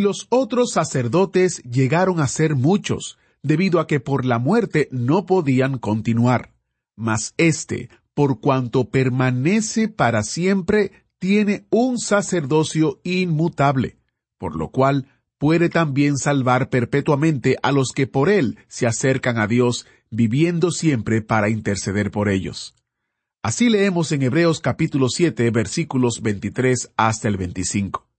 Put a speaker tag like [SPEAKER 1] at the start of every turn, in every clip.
[SPEAKER 1] Y los otros sacerdotes llegaron a ser muchos, debido a que por la muerte no podían continuar. Mas éste, por cuanto permanece para siempre, tiene un sacerdocio inmutable, por lo cual puede también salvar perpetuamente a los que por él se acercan a Dios, viviendo siempre para interceder por ellos. Así leemos en Hebreos capítulo 7 versículos 23 hasta el 25.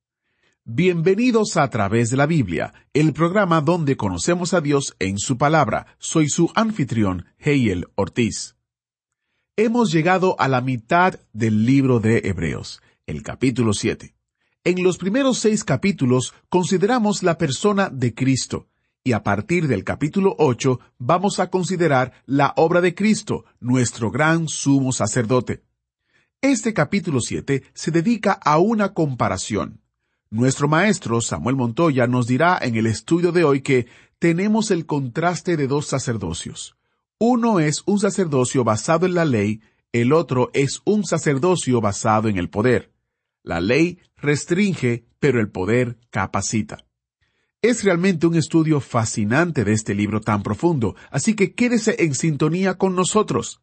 [SPEAKER 1] Bienvenidos a través de la Biblia, el programa donde conocemos a Dios en su palabra. Soy su anfitrión, Heiel Ortiz. Hemos llegado a la mitad del libro de Hebreos, el capítulo 7. En los primeros seis capítulos consideramos la persona de Cristo, y a partir del capítulo 8 vamos a considerar la obra de Cristo, nuestro gran sumo sacerdote. Este capítulo 7 se dedica a una comparación. Nuestro maestro Samuel Montoya nos dirá en el estudio de hoy que tenemos el contraste de dos sacerdocios. Uno es un sacerdocio basado en la ley, el otro es un sacerdocio basado en el poder. La ley restringe, pero el poder capacita. Es realmente un estudio fascinante de este libro tan profundo, así que quédese en sintonía con nosotros.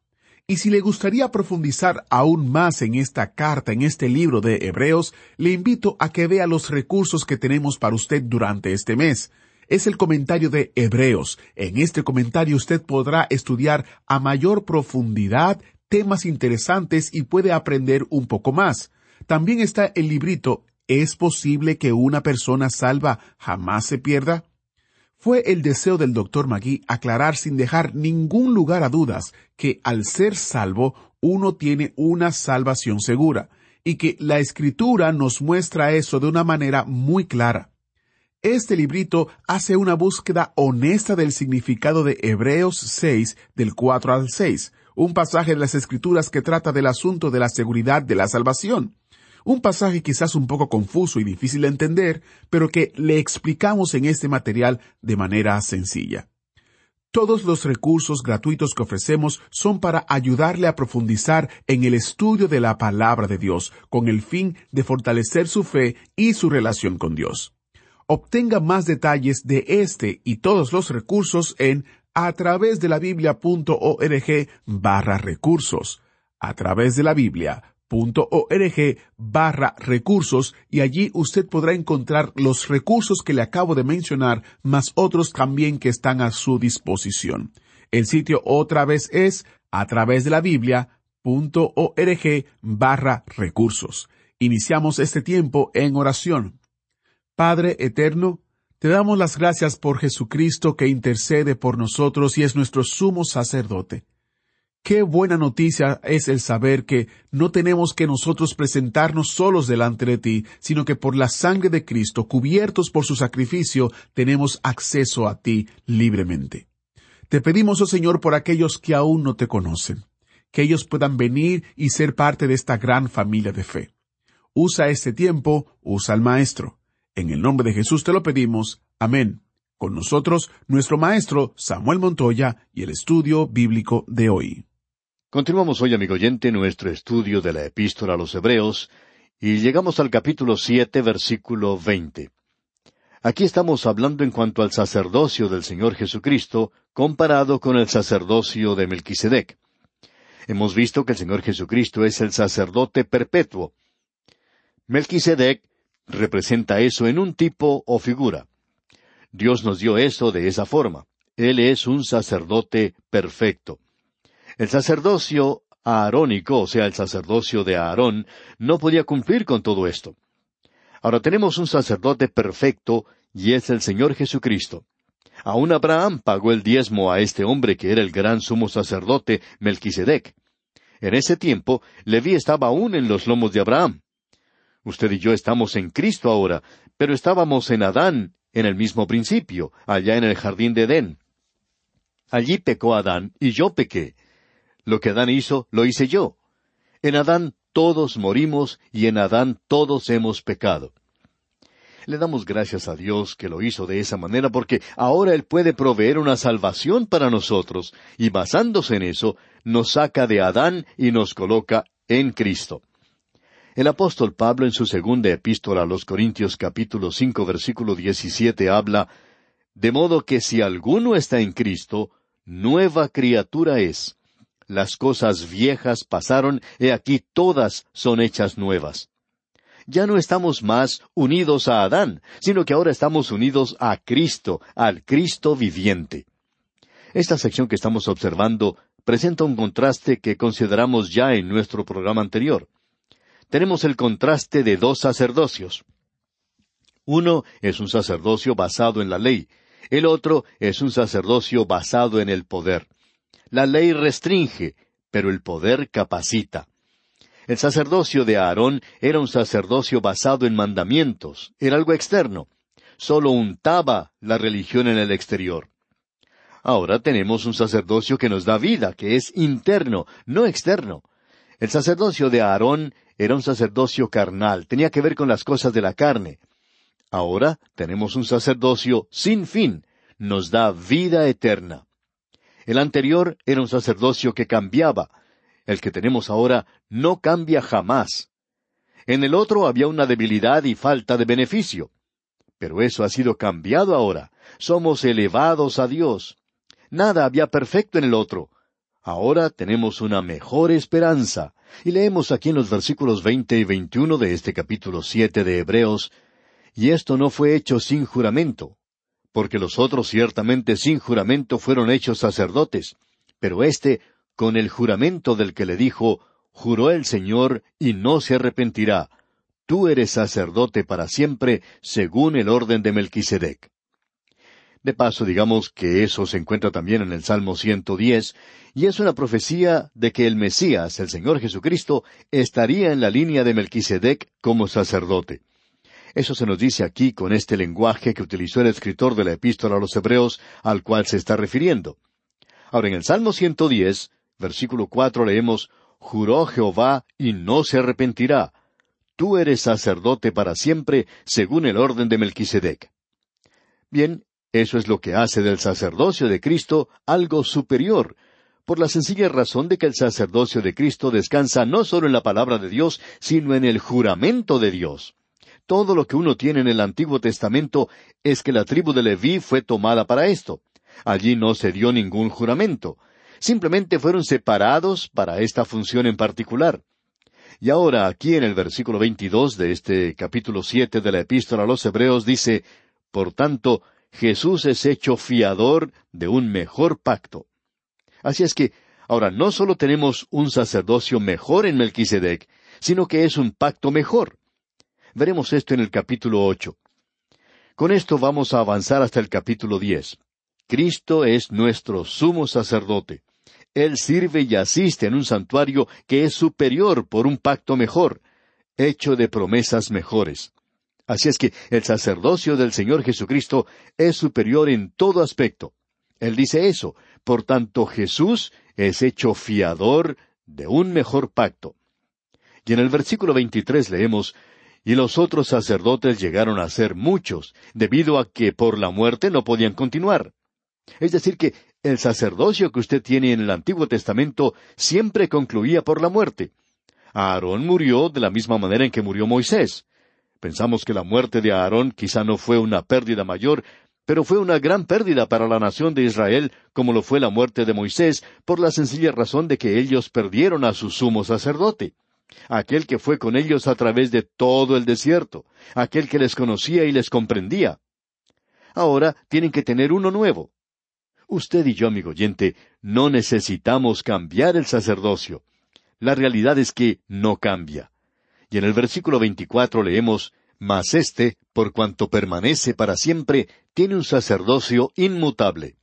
[SPEAKER 1] Y si le gustaría profundizar aún más en esta carta, en este libro de Hebreos, le invito a que vea los recursos que tenemos para usted durante este mes. Es el comentario de Hebreos. En este comentario usted podrá estudiar a mayor profundidad temas interesantes y puede aprender un poco más. También está el librito ¿Es posible que una persona salva jamás se pierda? Fue el deseo del doctor Magui aclarar sin dejar ningún lugar a dudas que al ser salvo uno tiene una salvación segura, y que la escritura nos muestra eso de una manera muy clara. Este librito hace una búsqueda honesta del significado de Hebreos 6 del 4 al 6, un pasaje de las escrituras que trata del asunto de la seguridad de la salvación. Un pasaje quizás un poco confuso y difícil de entender, pero que le explicamos en este material de manera sencilla. Todos los recursos gratuitos que ofrecemos son para ayudarle a profundizar en el estudio de la palabra de Dios, con el fin de fortalecer su fe y su relación con Dios. Obtenga más detalles de este y todos los recursos en a través de la biblia.org barra recursos. A través de la Biblia org barra recursos y allí usted podrá encontrar los recursos que le acabo de mencionar, más otros también que están a su disposición. El sitio otra vez es a través de la Biblia.org barra recursos. Iniciamos este tiempo en oración. Padre eterno, te damos las gracias por Jesucristo que intercede por nosotros y es nuestro sumo sacerdote. Qué buena noticia es el saber que no tenemos que nosotros presentarnos solos delante de ti, sino que por la sangre de Cristo, cubiertos por su sacrificio, tenemos acceso a ti libremente. Te pedimos, oh Señor, por aquellos que aún no te conocen, que ellos puedan venir y ser parte de esta gran familia de fe. Usa este tiempo, usa al Maestro. En el nombre de Jesús te lo pedimos. Amén. Con nosotros, nuestro Maestro Samuel Montoya y el estudio bíblico de hoy.
[SPEAKER 2] Continuamos hoy, amigo oyente, nuestro estudio de la epístola a los Hebreos, y llegamos al capítulo siete, versículo veinte. Aquí estamos hablando en cuanto al sacerdocio del Señor Jesucristo comparado con el sacerdocio de Melquisedec. Hemos visto que el Señor Jesucristo es el sacerdote perpetuo. Melquisedec representa eso en un tipo o figura. Dios nos dio eso de esa forma. Él es un sacerdote perfecto. El sacerdocio aarónico, o sea, el sacerdocio de Aarón, no podía cumplir con todo esto. Ahora tenemos un sacerdote perfecto, y es el Señor Jesucristo. Aún Abraham pagó el diezmo a este hombre que era el gran sumo sacerdote, Melquisedec. En ese tiempo, Leví estaba aún en los lomos de Abraham. Usted y yo estamos en Cristo ahora, pero estábamos en Adán en el mismo principio, allá en el jardín de Edén. Allí pecó Adán y yo pequé. Lo que Adán hizo, lo hice yo. En Adán todos morimos y en Adán todos hemos pecado. Le damos gracias a Dios que lo hizo de esa manera porque ahora Él puede proveer una salvación para nosotros y basándose en eso nos saca de Adán y nos coloca en Cristo. El apóstol Pablo en su segunda epístola a los Corintios capítulo cinco versículo diecisiete habla De modo que si alguno está en Cristo, nueva criatura es. Las cosas viejas pasaron, y aquí todas son hechas nuevas ya no estamos más unidos a Adán, sino que ahora estamos unidos a Cristo, al Cristo viviente. Esta sección que estamos observando presenta un contraste que consideramos ya en nuestro programa anterior. Tenemos el contraste de dos sacerdocios. Uno es un sacerdocio basado en la ley, el otro es un sacerdocio basado en el poder. La ley restringe, pero el poder capacita. El sacerdocio de Aarón era un sacerdocio basado en mandamientos, era algo externo. Solo untaba la religión en el exterior. Ahora tenemos un sacerdocio que nos da vida, que es interno, no externo. El sacerdocio de Aarón era un sacerdocio carnal, tenía que ver con las cosas de la carne. Ahora tenemos un sacerdocio sin fin, nos da vida eterna. El anterior era un sacerdocio que cambiaba, el que tenemos ahora no cambia jamás. En el otro había una debilidad y falta de beneficio. Pero eso ha sido cambiado ahora. Somos elevados a Dios. Nada había perfecto en el otro. Ahora tenemos una mejor esperanza. Y leemos aquí en los versículos veinte y veintiuno de este capítulo siete de Hebreos, y esto no fue hecho sin juramento, porque los otros ciertamente sin juramento fueron hechos sacerdotes, pero éste con el juramento del que le dijo, Juró el Señor y no se arrepentirá, tú eres sacerdote para siempre, según el orden de Melquisedec. De paso, digamos que eso se encuentra también en el Salmo 110, y es una profecía de que el Mesías, el Señor Jesucristo, estaría en la línea de Melquisedec como sacerdote. Eso se nos dice aquí con este lenguaje que utilizó el escritor de la epístola a los Hebreos al cual se está refiriendo. Ahora, en el Salmo 110, Versículo cuatro leemos, Juró Jehová y no se arrepentirá. Tú eres sacerdote para siempre, según el orden de Melquisedec. Bien, eso es lo que hace del sacerdocio de Cristo algo superior, por la sencilla razón de que el sacerdocio de Cristo descansa no solo en la palabra de Dios, sino en el juramento de Dios. Todo lo que uno tiene en el Antiguo Testamento es que la tribu de Leví fue tomada para esto. Allí no se dio ningún juramento simplemente fueron separados para esta función en particular. Y ahora aquí en el versículo 22 de este capítulo siete de la epístola a los Hebreos dice, Por tanto, Jesús es hecho fiador de un mejor pacto. Así es que, ahora no solo tenemos un sacerdocio mejor en Melquisedec, sino que es un pacto mejor. Veremos esto en el capítulo ocho. Con esto vamos a avanzar hasta el capítulo diez. Cristo es nuestro sumo sacerdote. Él sirve y asiste en un santuario que es superior por un pacto mejor, hecho de promesas mejores. Así es que el sacerdocio del Señor Jesucristo es superior en todo aspecto. Él dice eso. Por tanto, Jesús es hecho fiador de un mejor pacto. Y en el versículo 23 leemos, Y los otros sacerdotes llegaron a ser muchos, debido a que por la muerte no podían continuar. Es decir, que el sacerdocio que usted tiene en el Antiguo Testamento siempre concluía por la muerte. Aarón murió de la misma manera en que murió Moisés. Pensamos que la muerte de Aarón quizá no fue una pérdida mayor, pero fue una gran pérdida para la nación de Israel, como lo fue la muerte de Moisés, por la sencilla razón de que ellos perdieron a su sumo sacerdote, aquel que fue con ellos a través de todo el desierto, aquel que les conocía y les comprendía. Ahora tienen que tener uno nuevo. Usted y yo, amigo oyente, no necesitamos cambiar el sacerdocio. La realidad es que no cambia. Y en el versículo 24 leemos, Mas éste, por cuanto permanece para siempre, tiene un sacerdocio inmutable.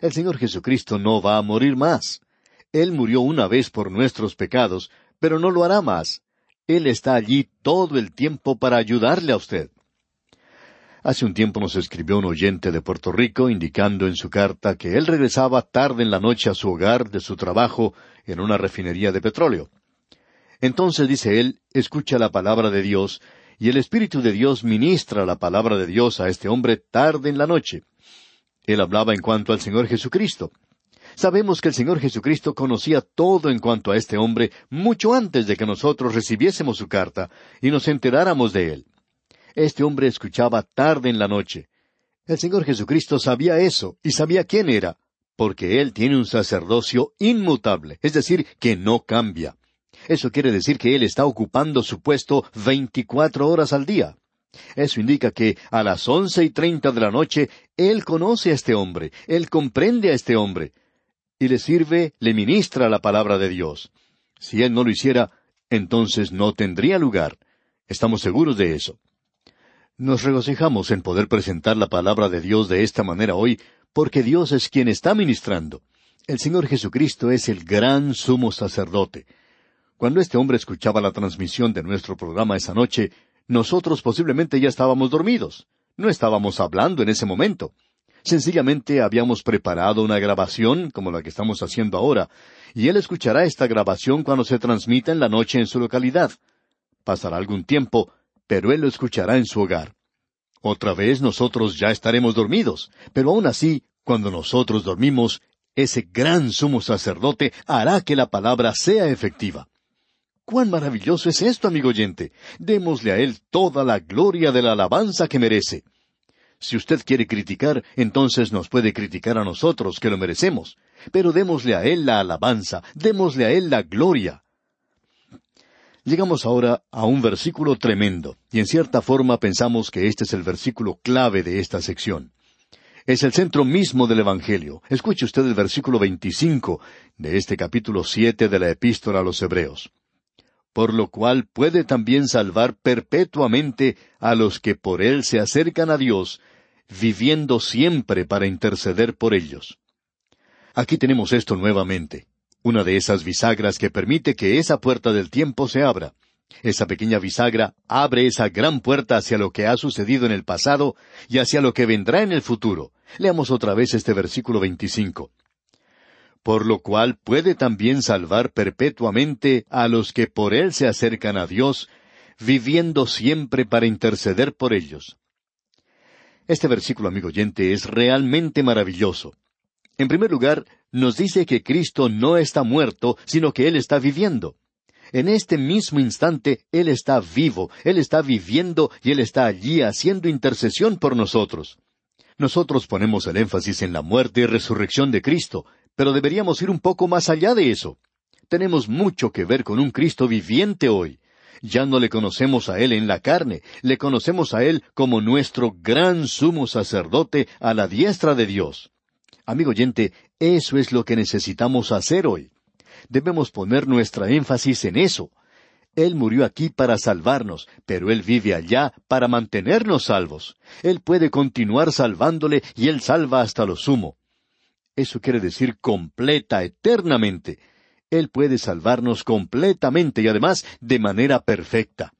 [SPEAKER 2] El Señor Jesucristo no va a morir más. Él murió una vez por nuestros pecados, pero no lo hará más. Él está allí todo el tiempo para ayudarle a usted. Hace un tiempo nos escribió un oyente de Puerto Rico indicando en su carta que él regresaba tarde en la noche a su hogar de su trabajo en una refinería de petróleo. Entonces, dice él, escucha la palabra de Dios, y el Espíritu de Dios ministra la palabra de Dios a este hombre tarde en la noche. Él hablaba en cuanto al Señor Jesucristo. Sabemos que el Señor Jesucristo conocía todo en cuanto a este hombre mucho antes de que nosotros recibiésemos su carta y nos enteráramos de él. Este hombre escuchaba tarde en la noche. El Señor Jesucristo sabía eso y sabía quién era, porque Él tiene un sacerdocio inmutable, es decir, que no cambia. Eso quiere decir que Él está ocupando su puesto veinticuatro horas al día. Eso indica que a las once y treinta de la noche Él conoce a este hombre, Él comprende a este hombre, y le sirve, le ministra la palabra de Dios. Si Él no lo hiciera, entonces no tendría lugar. Estamos seguros de eso. Nos regocijamos en poder presentar la palabra de Dios de esta manera hoy, porque Dios es quien está ministrando. El Señor Jesucristo es el gran sumo sacerdote. Cuando este hombre escuchaba la transmisión de nuestro programa esa noche, nosotros posiblemente ya estábamos dormidos. No estábamos hablando en ese momento. Sencillamente habíamos preparado una grabación como la que estamos haciendo ahora, y él escuchará esta grabación cuando se transmita en la noche en su localidad. Pasará algún tiempo, pero Él lo escuchará en su hogar. Otra vez nosotros ya estaremos dormidos, pero aún así, cuando nosotros dormimos, ese gran sumo sacerdote hará que la palabra sea efectiva. ¡Cuán maravilloso es esto, amigo oyente! Démosle a Él toda la gloria de la alabanza que merece. Si usted quiere criticar, entonces nos puede criticar a nosotros, que lo merecemos. Pero démosle a Él la alabanza, démosle a Él la gloria. Llegamos ahora a un versículo tremendo, y en cierta forma pensamos que este es el versículo clave de esta sección. Es el centro mismo del Evangelio. Escuche usted el versículo 25 de este capítulo siete de la Epístola a los Hebreos. Por lo cual puede también salvar perpetuamente a los que por él se acercan a Dios, viviendo siempre para interceder por ellos. Aquí tenemos esto nuevamente una de esas bisagras que permite que esa puerta del tiempo se abra. Esa pequeña bisagra abre esa gran puerta hacia lo que ha sucedido en el pasado y hacia lo que vendrá en el futuro. Leamos otra vez este versículo 25. Por lo cual puede también salvar perpetuamente a los que por él se acercan a Dios, viviendo siempre para interceder por ellos. Este versículo, amigo oyente, es realmente maravilloso. En primer lugar, nos dice que Cristo no está muerto, sino que Él está viviendo. En este mismo instante Él está vivo, Él está viviendo y Él está allí haciendo intercesión por nosotros. Nosotros ponemos el énfasis en la muerte y resurrección de Cristo, pero deberíamos ir un poco más allá de eso. Tenemos mucho que ver con un Cristo viviente hoy. Ya no le conocemos a Él en la carne, le conocemos a Él como nuestro gran sumo sacerdote a la diestra de Dios. Amigo oyente, eso es lo que necesitamos hacer hoy. Debemos poner nuestra énfasis en eso. Él murió aquí para salvarnos, pero Él vive allá para mantenernos salvos. Él puede continuar salvándole y Él salva hasta lo sumo. Eso quiere decir completa, eternamente. Él puede salvarnos completamente y además de manera perfecta.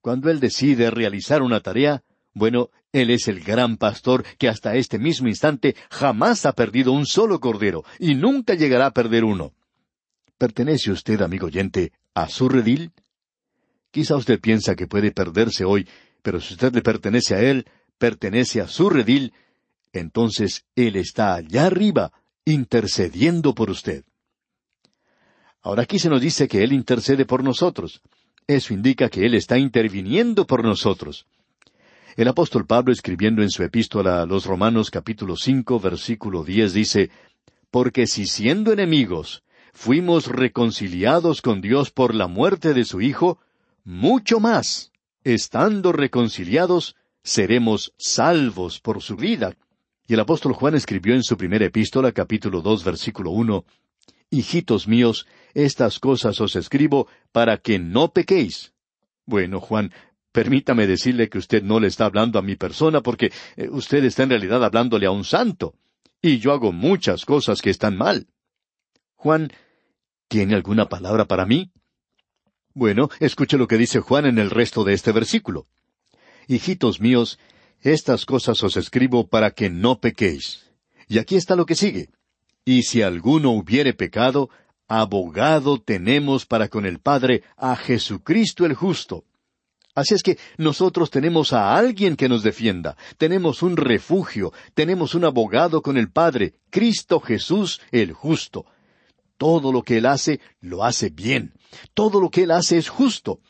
[SPEAKER 2] Cuando Él decide realizar una tarea, bueno, Él es el gran pastor que hasta este mismo instante jamás ha perdido un solo cordero y nunca llegará a perder uno. ¿Pertenece usted, amigo oyente, a su redil? Quizá usted piensa que puede perderse hoy, pero si usted le pertenece a Él, pertenece a su redil, entonces Él está allá arriba, intercediendo por usted. Ahora aquí se nos dice que Él intercede por nosotros. Eso indica que Él está interviniendo por nosotros. El apóstol Pablo escribiendo en su epístola a los Romanos capítulo cinco versículo diez dice, Porque si siendo enemigos fuimos reconciliados con Dios por la muerte de su Hijo, mucho más, estando reconciliados, seremos salvos por su vida. Y el apóstol Juan escribió en su primera epístola capítulo dos versículo uno, Hijitos míos, estas cosas os escribo para que no pequéis. Bueno, Juan, Permítame decirle que usted no le está hablando a mi persona porque eh, usted está en realidad hablándole a un santo. Y yo hago muchas cosas que están mal. Juan, ¿tiene alguna palabra para mí? Bueno, escuche lo que dice Juan en el resto de este versículo. Hijitos míos, estas cosas os escribo para que no pequéis. Y aquí está lo que sigue. Y si alguno hubiere pecado, abogado tenemos para con el Padre a Jesucristo el justo. Así es que nosotros tenemos a alguien que nos defienda, tenemos un refugio, tenemos un abogado con el Padre, Cristo Jesús el justo. Todo lo que Él hace, lo hace bien. Todo lo que Él hace es justo.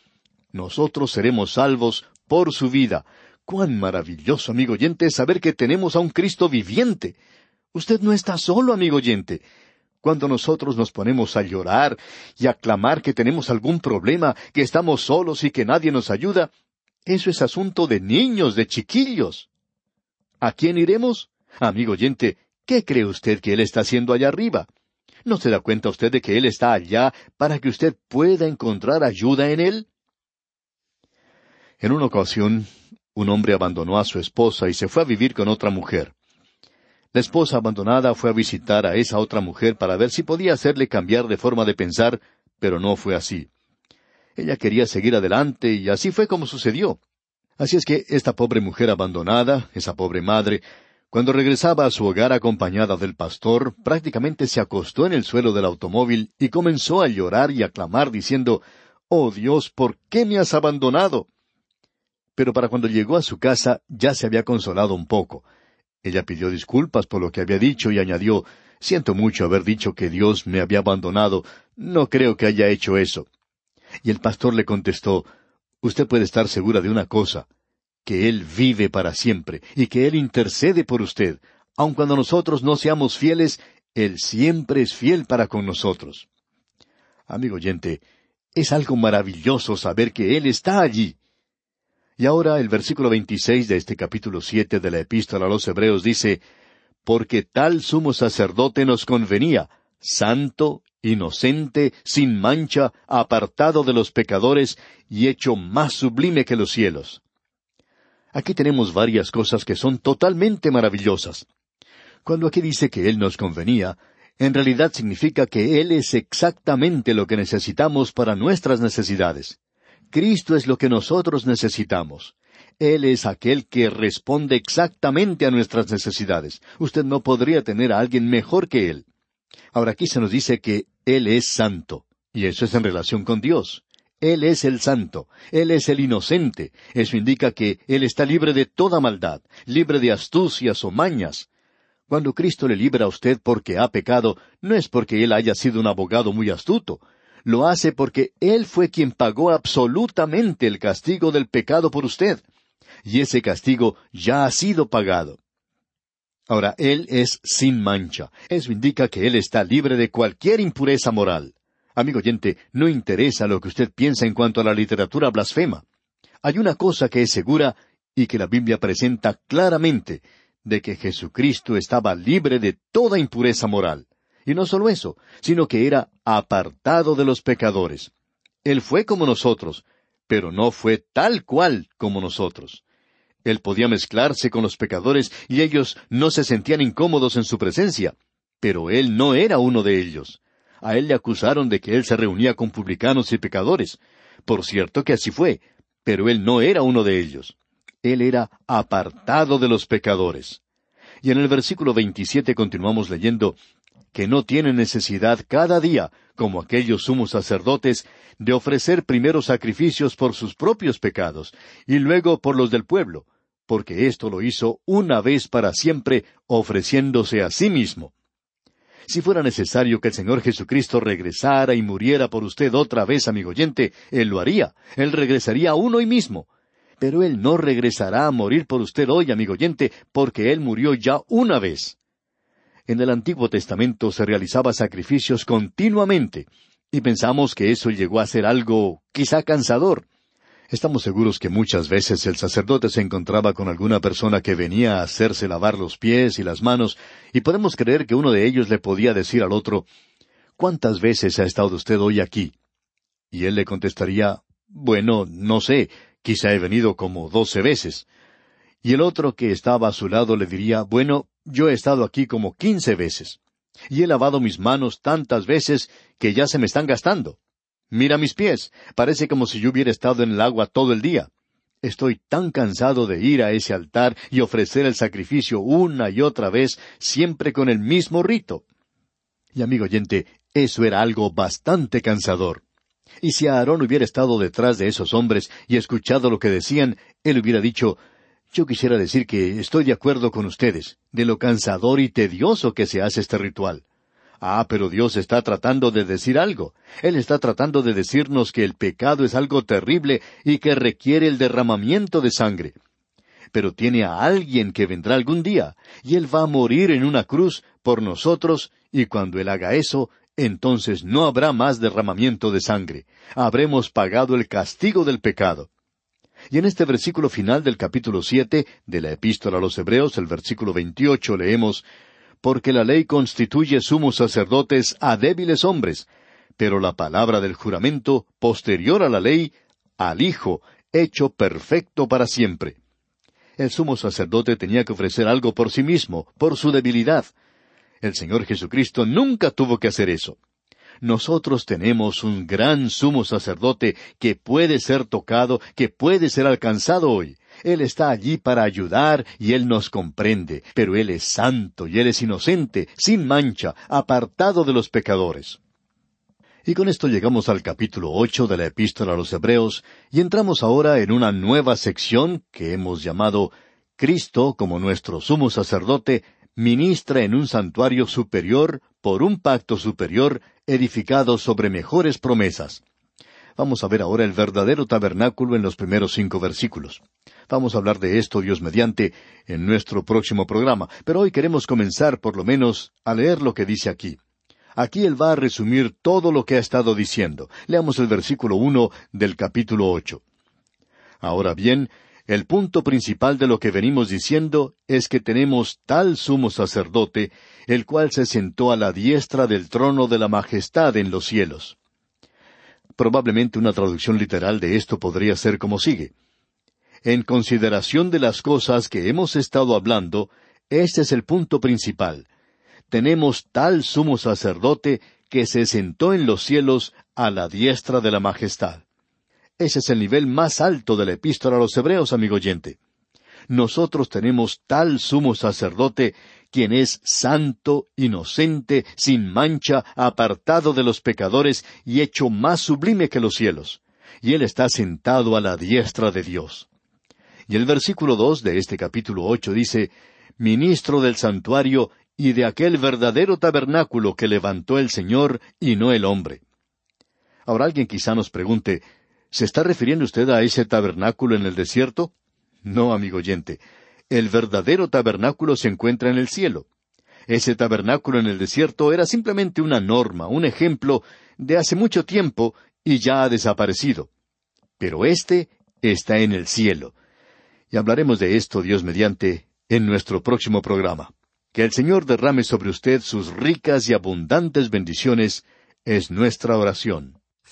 [SPEAKER 2] Nosotros seremos salvos por su vida. Cuán maravilloso, amigo oyente, saber que tenemos a un Cristo viviente. Usted no está solo, amigo oyente. Cuando nosotros nos ponemos a llorar y a clamar que tenemos algún problema, que estamos solos y que nadie nos ayuda, eso es asunto de niños, de chiquillos. ¿A quién iremos? Amigo oyente, ¿qué cree usted que Él está haciendo allá arriba? ¿No se da cuenta usted de que Él está allá para que usted pueda encontrar ayuda en Él? En una ocasión, un hombre abandonó a su esposa y se fue a vivir con otra mujer. La esposa abandonada fue a visitar a esa otra mujer para ver si podía hacerle cambiar de forma de pensar, pero no fue así. Ella quería seguir adelante y así fue como sucedió. Así es que esta pobre mujer abandonada, esa pobre madre, cuando regresaba a su hogar acompañada del pastor, prácticamente se acostó en el suelo del automóvil y comenzó a llorar y a clamar diciendo, Oh Dios, ¿por qué me has abandonado? Pero para cuando llegó a su casa ya se había consolado un poco, ella pidió disculpas por lo que había dicho y añadió Siento mucho haber dicho que Dios me había abandonado. No creo que haya hecho eso. Y el pastor le contestó Usted puede estar segura de una cosa, que Él vive para siempre y que Él intercede por usted. Aun cuando nosotros no seamos fieles, Él siempre es fiel para con nosotros. Amigo oyente, es algo maravilloso saber que Él está allí. Y ahora el versículo 26 de este capítulo siete de la epístola a los Hebreos dice, Porque tal sumo sacerdote nos convenía, santo, inocente, sin mancha, apartado de los pecadores y hecho más sublime que los cielos. Aquí tenemos varias cosas que son totalmente maravillosas. Cuando aquí dice que Él nos convenía, en realidad significa que Él es exactamente lo que necesitamos para nuestras necesidades. Cristo es lo que nosotros necesitamos. Él es aquel que responde exactamente a nuestras necesidades. Usted no podría tener a alguien mejor que Él. Ahora aquí se nos dice que Él es santo, y eso es en relación con Dios. Él es el santo, Él es el inocente. Eso indica que Él está libre de toda maldad, libre de astucias o mañas. Cuando Cristo le libra a usted porque ha pecado, no es porque Él haya sido un abogado muy astuto, lo hace porque Él fue quien pagó absolutamente el castigo del pecado por usted. Y ese castigo ya ha sido pagado. Ahora, Él es sin mancha. Eso indica que Él está libre de cualquier impureza moral. Amigo oyente, no interesa lo que usted piensa en cuanto a la literatura blasfema. Hay una cosa que es segura y que la Biblia presenta claramente, de que Jesucristo estaba libre de toda impureza moral. Y no solo eso, sino que era apartado de los pecadores. Él fue como nosotros, pero no fue tal cual como nosotros. Él podía mezclarse con los pecadores y ellos no se sentían incómodos en su presencia, pero él no era uno de ellos. A él le acusaron de que él se reunía con publicanos y pecadores. Por cierto que así fue, pero él no era uno de ellos. Él era apartado de los pecadores. Y en el versículo 27 continuamos leyendo, que no tiene necesidad cada día, como aquellos sumos sacerdotes, de ofrecer primero sacrificios por sus propios pecados y luego por los del pueblo, porque esto lo hizo una vez para siempre, ofreciéndose a sí mismo. Si fuera necesario que el Señor Jesucristo regresara y muriera por usted otra vez, amigo oyente, Él lo haría, Él regresaría aún hoy mismo. Pero Él no regresará a morir por usted hoy, amigo oyente, porque Él murió ya una vez. En el Antiguo Testamento se realizaba sacrificios continuamente, y pensamos que eso llegó a ser algo quizá cansador. Estamos seguros que muchas veces el sacerdote se encontraba con alguna persona que venía a hacerse lavar los pies y las manos, y podemos creer que uno de ellos le podía decir al otro, ¿Cuántas veces ha estado usted hoy aquí? Y él le contestaría, Bueno, no sé, quizá he venido como doce veces. Y el otro que estaba a su lado le diría, Bueno, yo he estado aquí como quince veces, y he lavado mis manos tantas veces que ya se me están gastando. Mira mis pies. Parece como si yo hubiera estado en el agua todo el día. Estoy tan cansado de ir a ese altar y ofrecer el sacrificio una y otra vez, siempre con el mismo rito. Y amigo oyente, eso era algo bastante cansador. Y si Aarón hubiera estado detrás de esos hombres y escuchado lo que decían, él hubiera dicho, yo quisiera decir que estoy de acuerdo con ustedes, de lo cansador y tedioso que se hace este ritual. Ah, pero Dios está tratando de decir algo. Él está tratando de decirnos que el pecado es algo terrible y que requiere el derramamiento de sangre. Pero tiene a alguien que vendrá algún día, y Él va a morir en una cruz por nosotros, y cuando Él haga eso, entonces no habrá más derramamiento de sangre. Habremos pagado el castigo del pecado. Y en este versículo final del capítulo siete de la Epístola a los Hebreos, el versículo veintiocho, leemos porque la ley constituye sumos sacerdotes a débiles hombres, pero la palabra del juramento, posterior a la ley, al Hijo, hecho perfecto para siempre. El sumo sacerdote tenía que ofrecer algo por sí mismo, por su debilidad. El Señor Jesucristo nunca tuvo que hacer eso. Nosotros tenemos un gran sumo sacerdote que puede ser tocado, que puede ser alcanzado hoy. Él está allí para ayudar y Él nos comprende, pero Él es santo y Él es inocente, sin mancha, apartado de los pecadores. Y con esto llegamos al capítulo ocho de la Epístola a los Hebreos, y entramos ahora en una nueva sección que hemos llamado Cristo, como nuestro sumo sacerdote, ministra en un santuario superior por un pacto superior edificado sobre mejores promesas. Vamos a ver ahora el verdadero tabernáculo en los primeros cinco versículos. Vamos a hablar de esto, Dios mediante, en nuestro próximo programa, pero hoy queremos comenzar por lo menos a leer lo que dice aquí. Aquí él va a resumir todo lo que ha estado diciendo. Leamos el versículo uno del capítulo ocho. Ahora bien, el punto principal de lo que venimos diciendo es que tenemos tal sumo sacerdote, el cual se sentó a la diestra del trono de la majestad en los cielos. Probablemente una traducción literal de esto podría ser como sigue. En consideración de las cosas que hemos estado hablando, este es el punto principal. Tenemos tal sumo sacerdote que se sentó en los cielos a la diestra de la majestad. Ese es el nivel más alto de la epístola a los hebreos, amigo oyente. Nosotros tenemos tal sumo sacerdote quien es santo, inocente, sin mancha, apartado de los pecadores y hecho más sublime que los cielos. Y Él está sentado a la diestra de Dios. Y el versículo dos de este capítulo ocho dice, Ministro del santuario y de aquel verdadero tabernáculo que levantó el Señor y no el hombre. Ahora alguien quizá nos pregunte, ¿se está refiriendo usted a ese tabernáculo en el desierto? No, amigo oyente el verdadero tabernáculo se encuentra en el cielo. Ese tabernáculo en el desierto era simplemente una norma, un ejemplo de hace mucho tiempo y ya ha desaparecido. Pero éste está en el cielo. Y hablaremos de esto, Dios mediante, en nuestro próximo programa. Que el Señor derrame sobre usted sus ricas y abundantes bendiciones es nuestra oración.